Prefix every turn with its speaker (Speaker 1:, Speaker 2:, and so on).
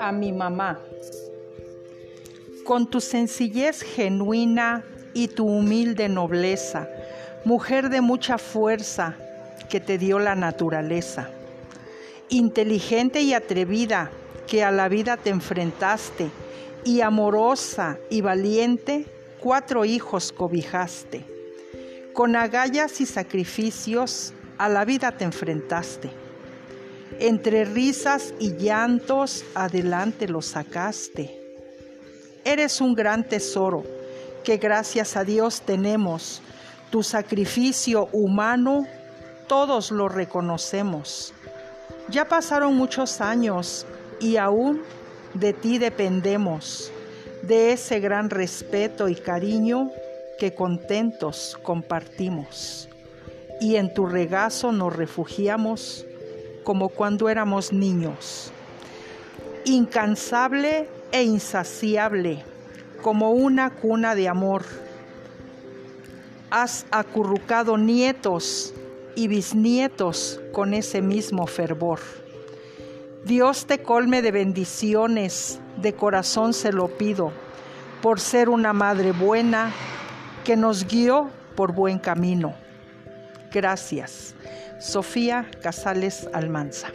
Speaker 1: A mi mamá. Con tu sencillez genuina y tu humilde nobleza, mujer de mucha fuerza que te dio la naturaleza, inteligente y atrevida que a la vida te enfrentaste, y amorosa y valiente, cuatro hijos cobijaste. Con agallas y sacrificios a la vida te enfrentaste. Entre risas y llantos adelante lo sacaste. Eres un gran tesoro que gracias a Dios tenemos. Tu sacrificio humano todos lo reconocemos. Ya pasaron muchos años y aún de ti dependemos, de ese gran respeto y cariño que contentos compartimos. Y en tu regazo nos refugiamos como cuando éramos niños. Incansable e insaciable, como una cuna de amor. Has acurrucado nietos y bisnietos con ese mismo fervor. Dios te colme de bendiciones, de corazón se lo pido, por ser una madre buena que nos guió por buen camino. Gracias. Sofía Casales Almanza.